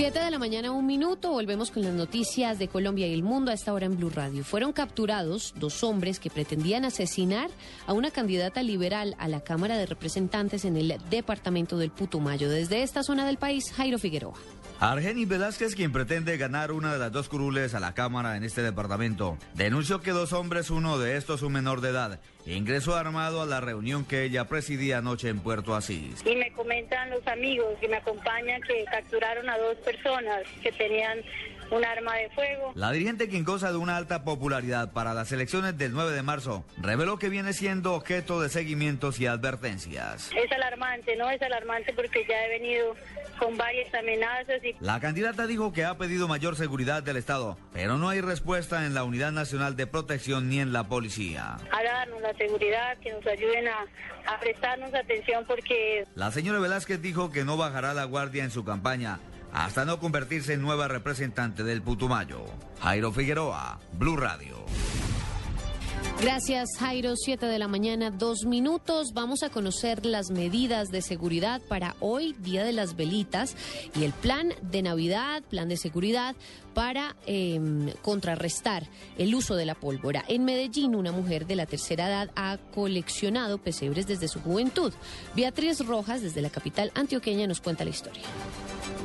7 de la mañana, un minuto. Volvemos con las noticias de Colombia y el mundo a esta hora en Blue Radio. Fueron capturados dos hombres que pretendían asesinar a una candidata liberal a la Cámara de Representantes en el departamento del Putumayo. Desde esta zona del país, Jairo Figueroa. Argenis Velázquez, quien pretende ganar una de las dos curules a la Cámara en este departamento, denunció que dos hombres, uno de estos un menor de edad, ingresó armado a la reunión que ella presidía anoche en Puerto Asís. Y me comentan los amigos que me acompañan que capturaron a dos personas que tenían un arma de fuego. La dirigente, quien goza de una alta popularidad para las elecciones del 9 de marzo, reveló que viene siendo objeto de seguimientos y advertencias. Es alarmante, ¿no? Es alarmante porque ya he venido con varias amenazas. Y... La candidata dijo que ha pedido mayor seguridad del Estado, pero no hay respuesta en la Unidad Nacional de Protección ni en la policía. A darnos la seguridad, que nos ayuden a, a prestarnos atención porque... La señora Velázquez dijo que no bajará la guardia en su campaña hasta no convertirse en nueva representante del Putumayo. Jairo Figueroa, Blue Radio. Gracias, Jairo. Siete de la mañana, dos minutos. Vamos a conocer las medidas de seguridad para hoy, Día de las Velitas, y el plan de Navidad, plan de seguridad para eh, contrarrestar el uso de la pólvora. En Medellín, una mujer de la tercera edad ha coleccionado pesebres desde su juventud. Beatriz Rojas, desde la capital antioqueña, nos cuenta la historia.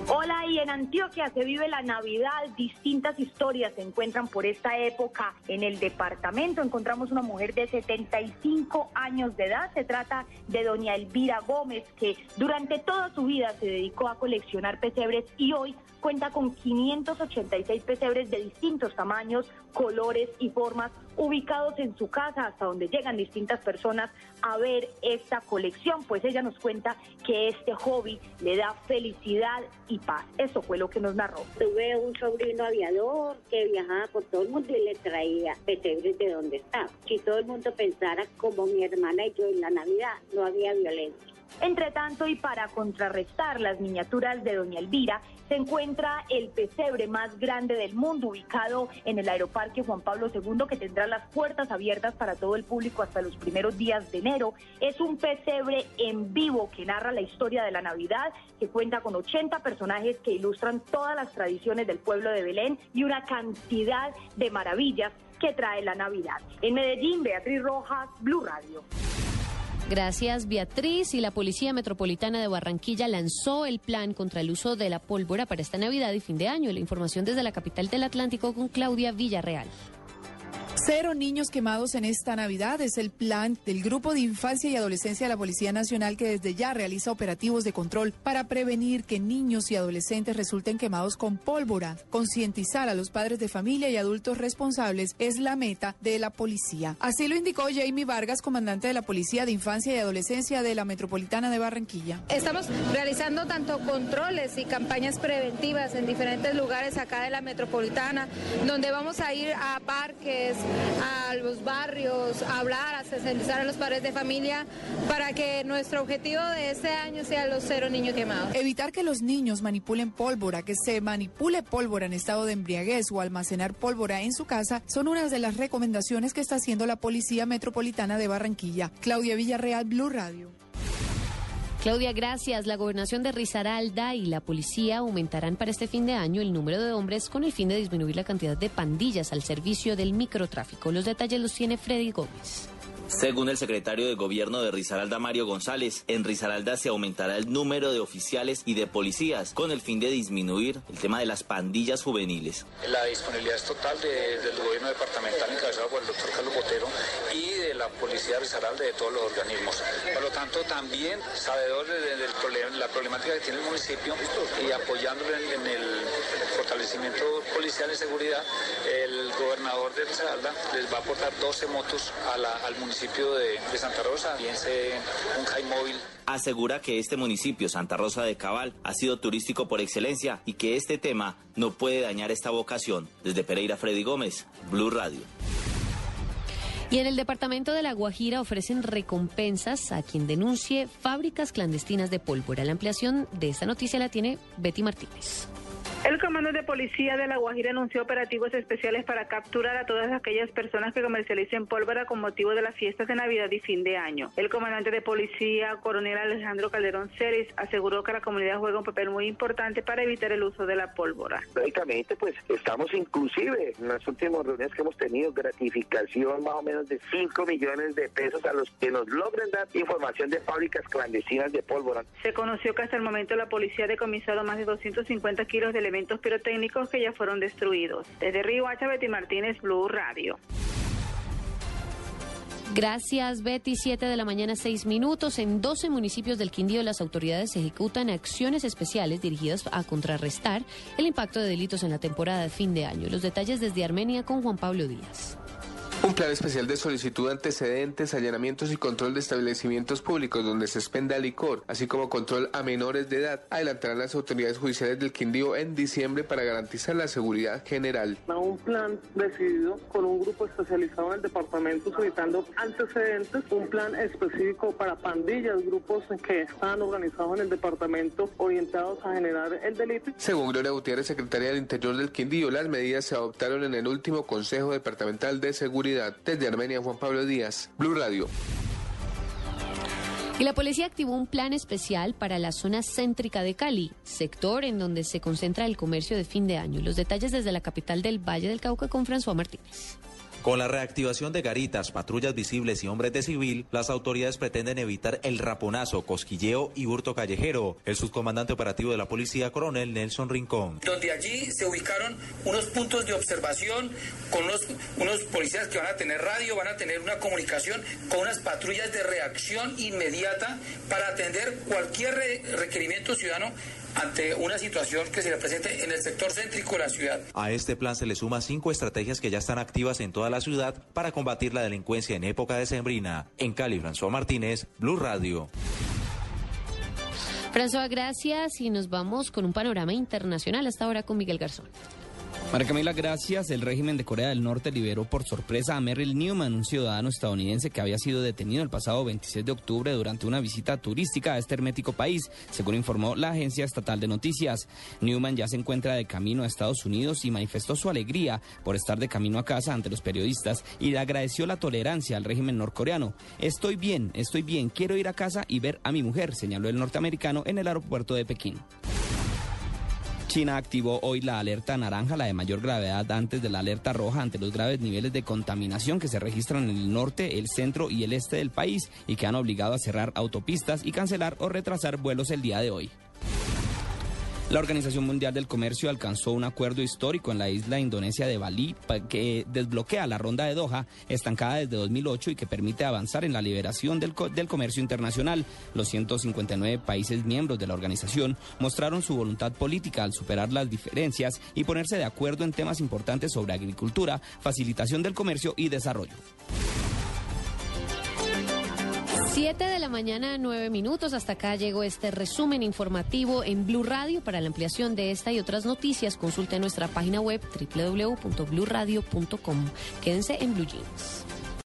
Hola, y en Antioquia se vive la Navidad. Distintas historias se encuentran por esta época en el departamento. Encontramos una mujer de 75 años de edad. Se trata de doña Elvira Gómez, que durante toda su vida se dedicó a coleccionar pesebres y hoy cuenta con 586 pesebres de distintos tamaños, colores y formas ubicados en su casa, hasta donde llegan distintas personas a ver esta colección, pues ella nos cuenta que este hobby le da felicidad y paz. Eso fue lo que nos narró. Tuve un sobrino aviador que viajaba por todo el mundo y le traía pesebres de donde estaba. Si todo el mundo pensara como mi hermana y yo en la Navidad, no había violencia. Entre tanto, y para contrarrestar las miniaturas de Doña Elvira, se encuentra el pesebre más grande del mundo, ubicado en el Aeroparque Juan Pablo II, que tendrá las puertas abiertas para todo el público hasta los primeros días de enero. Es un pesebre en vivo que narra la historia de la Navidad, que cuenta con 80 personajes que ilustran todas las tradiciones del pueblo de Belén y una cantidad de maravillas que trae la Navidad. En Medellín, Beatriz Rojas, Blue Radio. Gracias, Beatriz. Y la Policía Metropolitana de Barranquilla lanzó el plan contra el uso de la pólvora para esta Navidad y fin de año. La información desde la capital del Atlántico con Claudia Villarreal. Cero niños quemados en esta Navidad es el plan del Grupo de Infancia y Adolescencia de la Policía Nacional que desde ya realiza operativos de control para prevenir que niños y adolescentes resulten quemados con pólvora. Concientizar a los padres de familia y adultos responsables es la meta de la policía. Así lo indicó Jamie Vargas, comandante de la Policía de Infancia y Adolescencia de la Metropolitana de Barranquilla. Estamos realizando tanto controles y campañas preventivas en diferentes lugares acá de la Metropolitana, donde vamos a ir a parques, a los barrios, a hablar, a sensibilizar a los padres de familia para que nuestro objetivo de este año sea los cero niños quemados. Evitar que los niños manipulen pólvora, que se manipule pólvora en estado de embriaguez o almacenar pólvora en su casa son unas de las recomendaciones que está haciendo la Policía Metropolitana de Barranquilla. Claudia Villarreal, Blue Radio. Claudia, gracias. La gobernación de Risaralda y la policía aumentarán para este fin de año el número de hombres con el fin de disminuir la cantidad de pandillas al servicio del microtráfico. Los detalles los tiene Freddy Gómez. Según el secretario de Gobierno de Risaralda, Mario González, en Risaralda se aumentará el número de oficiales y de policías con el fin de disminuir el tema de las pandillas juveniles. La disponibilidad es total de, del gobierno departamental encabezado por el doctor Carlos Botero y de la policía de Risaralda de todos los organismos. Por lo tanto, también sabedores de, la problemática que tiene el municipio y apoyándolo en, el fortalecimiento policial y seguridad, el gobernador de Risaralda les va a aportar 12 motos al municipio de, de Santa Rosa, bien se un high móvil. Asegura que este municipio, Santa Rosa de Cabal, ha sido turístico por excelencia y que este tema no puede dañar esta vocación. Desde Pereira, Freddy Gómez, Blue Radio. Y en el departamento de La Guajira ofrecen recompensas a quien denuncie fábricas clandestinas de pólvora. La ampliación de esta noticia la tiene Betty Martínez. El Comando de Policía de La Guajira anunció operativos especiales para capturar a todas aquellas personas que comercialicen pólvora con motivo de las fiestas de Navidad y fin de año. El comandante de Policía, coronel Alejandro Calderón Ceres, aseguró que la comunidad juega un papel muy importante para evitar el uso de la pólvora. Lógicamente, pues estamos inclusive en las últimas reuniones que hemos tenido gratificación más o menos de 5 millones de pesos a los que nos logren dar información de fábricas clandestinas de pólvora. Se conoció que hasta el momento la policía ha decomisado más de 250 kilos de elementos pirotécnicos que ya fueron destruidos. Desde Río Hacha, Betty Martínez, Blue Radio. Gracias, Betty. Siete de la mañana, seis minutos. En 12 municipios del Quindío, las autoridades ejecutan acciones especiales dirigidas a contrarrestar el impacto de delitos en la temporada de fin de año. Los detalles desde Armenia con Juan Pablo Díaz. Un plan especial de solicitud de antecedentes, allanamientos y control de establecimientos públicos donde se expenda licor, así como control a menores de edad, adelantarán las autoridades judiciales del Quindío en diciembre para garantizar la seguridad general. un plan decidido con un grupo especializado en el departamento solicitando antecedentes, un plan específico para pandillas, grupos que están organizados en el departamento orientados a generar el delito. Según Gloria Gutiérrez, secretaria del Interior del Quindío, las medidas se adoptaron en el último Consejo Departamental de Seguridad. Desde Armenia, Juan Pablo Díaz, Blue Radio. Y la policía activó un plan especial para la zona céntrica de Cali, sector en donde se concentra el comercio de fin de año. Los detalles desde la capital del Valle del Cauca con François Martínez. Con la reactivación de garitas, patrullas visibles y hombres de civil, las autoridades pretenden evitar el raponazo, cosquilleo y hurto callejero. El subcomandante operativo de la policía, coronel Nelson Rincón. donde allí se ubicaron unos puntos de observación con unos, unos policías que van a tener radio, van a tener una comunicación con unas patrullas de reacción inmediata para atender cualquier re- requerimiento ciudadano ante una situación que se le presente en el sector céntrico de la ciudad. A este plan se le suma cinco estrategias que ya están activas en toda la ciudad para combatir la delincuencia en época decembrina. En Cali, François Martínez, Blue Radio. François, gracias y nos vamos con un panorama internacional hasta ahora con Miguel Garzón. María Camila, gracias. El régimen de Corea del Norte liberó por sorpresa a Merrill Newman, un ciudadano estadounidense que había sido detenido el pasado 26 de octubre durante una visita turística a este hermético país, según informó la agencia estatal de noticias. Newman ya se encuentra de camino a Estados Unidos y manifestó su alegría por estar de camino a casa ante los periodistas y le agradeció la tolerancia al régimen norcoreano. Estoy bien, estoy bien, quiero ir a casa y ver a mi mujer, señaló el norteamericano en el aeropuerto de Pekín. China activó hoy la alerta naranja, la de mayor gravedad antes de la alerta roja ante los graves niveles de contaminación que se registran en el norte, el centro y el este del país y que han obligado a cerrar autopistas y cancelar o retrasar vuelos el día de hoy. La Organización Mundial del Comercio alcanzó un acuerdo histórico en la isla indonesia de Bali que desbloquea la ronda de Doha, estancada desde 2008 y que permite avanzar en la liberación del, del comercio internacional. Los 159 países miembros de la organización mostraron su voluntad política al superar las diferencias y ponerse de acuerdo en temas importantes sobre agricultura, facilitación del comercio y desarrollo. Siete de la mañana, nueve minutos. Hasta acá llegó este resumen informativo en Blue Radio. Para la ampliación de esta y otras noticias, consulte nuestra página web www.bluradio.com. Quédense en Blue Jeans.